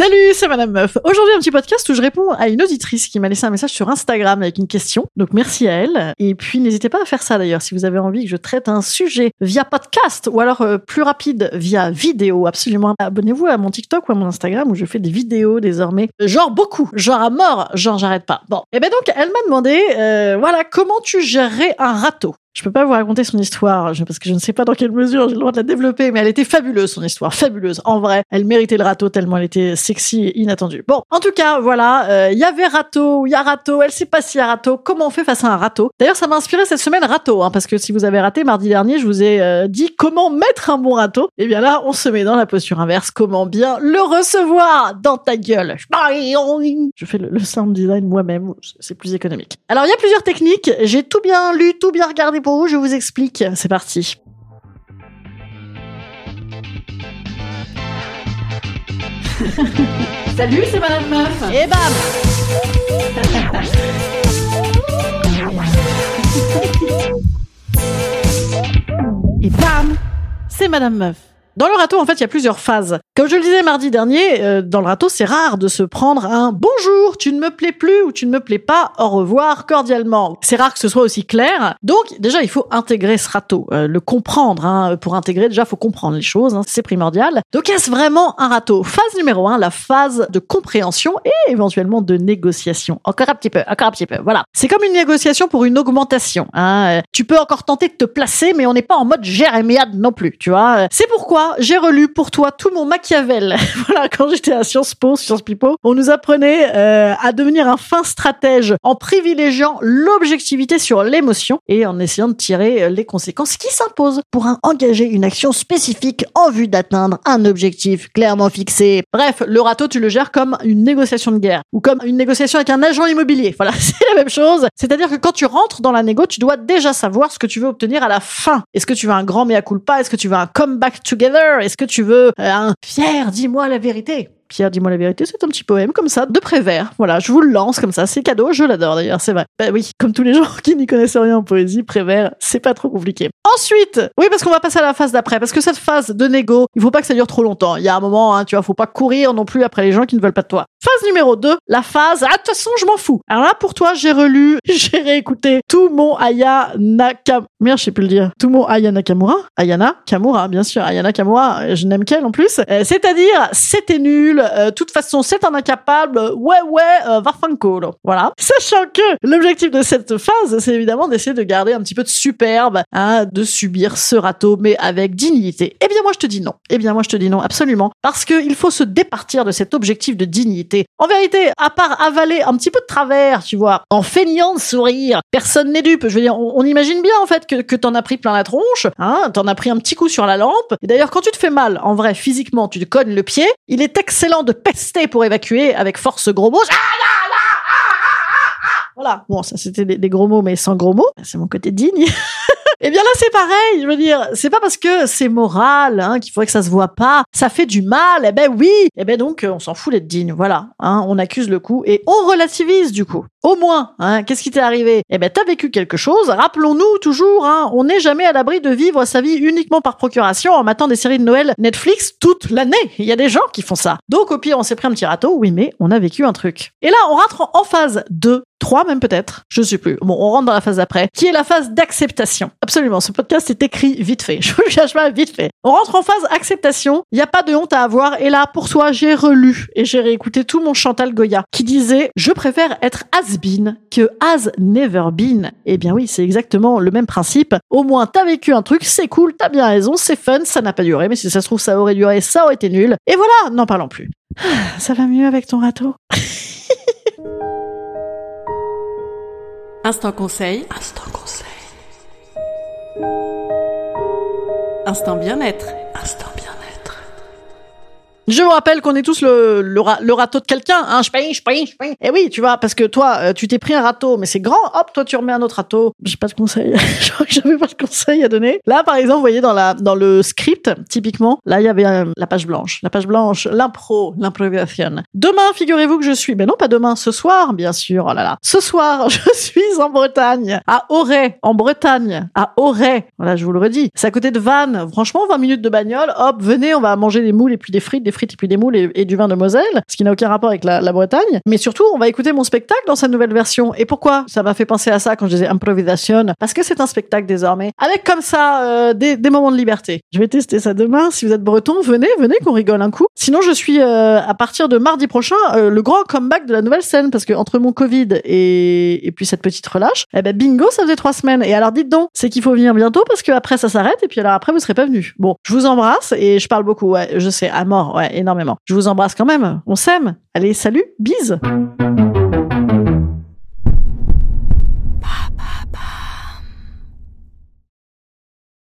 Salut, c'est Madame Meuf. Aujourd'hui, un petit podcast où je réponds à une auditrice qui m'a laissé un message sur Instagram avec une question. Donc merci à elle. Et puis n'hésitez pas à faire ça d'ailleurs si vous avez envie que je traite un sujet via podcast ou alors euh, plus rapide via vidéo. Absolument. Abonnez-vous à mon TikTok ou à mon Instagram où je fais des vidéos désormais. Genre beaucoup, genre à mort, genre j'arrête pas. Bon. Et ben donc elle m'a demandé, euh, voilà, comment tu gérerais un râteau? Je peux pas vous raconter son histoire parce que je ne sais pas dans quelle mesure j'ai le droit de la développer, mais elle était fabuleuse son histoire, fabuleuse. En vrai, elle méritait le râteau tellement elle était sexy et inattendue. Bon, en tout cas, voilà, il euh, y avait râteau, il y a râteau, elle sait pas s'il y a râteau. Comment on fait face à un râteau? D'ailleurs, ça m'a inspiré cette semaine râteau, hein, parce que si vous avez raté mardi dernier, je vous ai euh, dit comment mettre un bon râteau. Et bien là, on se met dans la posture inverse. Comment bien le recevoir dans ta gueule? Je fais le, le sound design moi-même, c'est plus économique. Alors, il y a plusieurs techniques. J'ai tout bien lu, tout bien regardé pour vous, je vous explique. C'est parti. Salut, c'est Madame Meuf. Et bam Et bam C'est Madame Meuf. Dans le râteau, en fait, il y a plusieurs phases. Comme je le disais mardi dernier, euh, dans le râteau, c'est rare de se prendre un bonjour, tu ne me plais plus ou tu ne me plais pas, au revoir cordialement. C'est rare que ce soit aussi clair. Donc, déjà, il faut intégrer ce râteau, euh, le comprendre. Hein. Pour intégrer, déjà, faut comprendre les choses, hein. c'est primordial. Donc, est-ce vraiment un râteau? Phase numéro un, la phase de compréhension et éventuellement de négociation. Encore un petit peu, encore un petit peu. Voilà. C'est comme une négociation pour une augmentation. Hein. Tu peux encore tenter de te placer, mais on n'est pas en mode jérémiade non plus, tu vois. C'est pourquoi j'ai relu pour toi tout mon Machiavel. voilà, quand j'étais à Sciences Po, Sciences Pipo, on nous apprenait euh, à devenir un fin stratège en privilégiant l'objectivité sur l'émotion et en essayant de tirer euh, les conséquences qui s'imposent pour engager une action spécifique en vue d'atteindre un objectif clairement fixé. Bref, le râteau, tu le gères comme une négociation de guerre ou comme une négociation avec un agent immobilier. Voilà, c'est la même chose. C'est-à-dire que quand tu rentres dans la négo, tu dois déjà savoir ce que tu veux obtenir à la fin. Est-ce que tu veux un grand mea culpa? Est-ce que tu veux un comeback together? Est-ce que tu veux euh, un Pierre, dis-moi la vérité? Pierre, dis-moi la vérité, c'est un petit poème comme ça, de Prévert. Voilà, je vous le lance comme ça, c'est cadeau, je l'adore d'ailleurs, c'est vrai. Bah oui, comme tous les gens qui n'y connaissent rien en poésie, Prévert, c'est pas trop compliqué. Ensuite, oui, parce qu'on va passer à la phase d'après, parce que cette phase de négo, il faut pas que ça dure trop longtemps. Il y a un moment, hein, tu vois, faut pas courir non plus après les gens qui ne veulent pas de toi. Numéro 2, la phase, ah, de toute façon, je m'en fous. Alors là, pour toi, j'ai relu, j'ai réécouté tout mon Aya Nakamura. Merde, je sais plus le dire. Tout mon Aya Nakamura? Ayana Kamura, bien sûr. Ayana Kamura, je n'aime qu'elle en plus. Euh, c'est-à-dire, c'était nul, de euh, toute façon, c'est un incapable. Ouais, ouais, euh, Voilà. Sachant que l'objectif de cette phase, c'est évidemment d'essayer de garder un petit peu de superbe, hein, de subir ce râteau, mais avec dignité. Eh bien, moi, je te dis non. Eh bien, moi, je te dis non, absolument. Parce qu'il faut se départir de cet objectif de dignité. En vérité, à part avaler un petit peu de travers, tu vois, en feignant de sourire, personne n'est dupe. Je veux dire, on, imagine bien, en fait, que, t'en as pris plein la tronche, hein, t'en as pris un petit coup sur la lampe. Et d'ailleurs, quand tu te fais mal, en vrai, physiquement, tu te cognes le pied, il est excellent de pester pour évacuer avec force gros mots. Voilà. Bon, ça c'était des, gros mots, mais sans gros mots. C'est mon côté digne. Eh bien là, c'est pareil. Je veux dire, c'est pas parce que c'est moral hein, qu'il faudrait que ça se voit pas. Ça fait du mal. Eh ben oui. Eh ben donc, on s'en fout d'être digne. Voilà. Hein, on accuse le coup et on relativise du coup. Au moins, hein, qu'est-ce qui t'est arrivé? Eh ben, t'as vécu quelque chose. Rappelons-nous toujours, on n'est jamais à l'abri de vivre sa vie uniquement par procuration en matant des séries de Noël Netflix toute l'année. Il y a des gens qui font ça. Donc, au pire, on s'est pris un petit râteau, oui, mais on a vécu un truc. Et là, on rentre en phase 2 3 même peut-être, je sais plus. Bon, on rentre dans la phase d'après, qui est la phase d'acceptation. Absolument, ce podcast est écrit vite fait. Je vous le cache pas, vite fait. On rentre en phase acceptation, il n'y a pas de honte à avoir, et là, pour toi, j'ai relu et j'ai réécouté tout mon Chantal Goya, qui disait « Je préfère être has-been que has never been ». Eh bien oui, c'est exactement le même principe. Au moins, t'as vécu un truc, c'est cool, t'as bien raison, c'est fun, ça n'a pas duré, mais si ça se trouve, ça aurait duré, ça aurait été nul. Et voilà, n'en parlons plus. Ça va mieux avec ton râteau? Instant conseil. Instant conseil. Instant bien-être. Instant je vous rappelle qu'on est tous le, le, râteau de quelqu'un, hein, je paye, je paye, je paye. Et oui, tu vois, parce que toi, euh, tu t'es pris un râteau, mais c'est grand, hop, toi tu remets un autre râteau. J'ai pas de conseil, je crois que j'avais pas de conseil à donner. Là, par exemple, vous voyez dans la dans le script, typiquement, là il y avait euh, la page blanche, la page blanche, l'impro, l'improvisation. Demain, figurez-vous que je suis, ben non pas demain, ce soir, bien sûr. Oh là là, ce soir, je suis en Bretagne, à Auray, en Bretagne, à Auray. Voilà, je vous le redis, c'est à côté de Vannes. Franchement, 20 minutes de bagnole, hop, venez, on va manger des moules et puis des frites, des frites et puis des moules et, du vin de Moselle, ce qui n'a aucun rapport avec la, Bretagne. Mais surtout, on va écouter mon spectacle dans sa nouvelle version. Et pourquoi ça m'a fait penser à ça quand je disais improvisation? Parce que c'est un spectacle désormais, avec comme ça euh, des, moments de liberté. Je vais tester ça demain. Si vous êtes breton, venez, venez qu'on rigole un coup. Sinon, je suis euh, à partir de mardi prochain euh, le grand comeback de la nouvelle scène parce que entre mon Covid et, et puis cette petite relâche, eh ben bingo, ça faisait trois semaines. Et alors dites donc, c'est qu'il faut venir bientôt parce que après ça s'arrête et puis alors après vous serez pas venu. Bon, je vous embrasse et je parle beaucoup. Ouais, je sais, à mort. Ouais, énormément. Je vous embrasse quand même. On s'aime. Allez, salut, bise.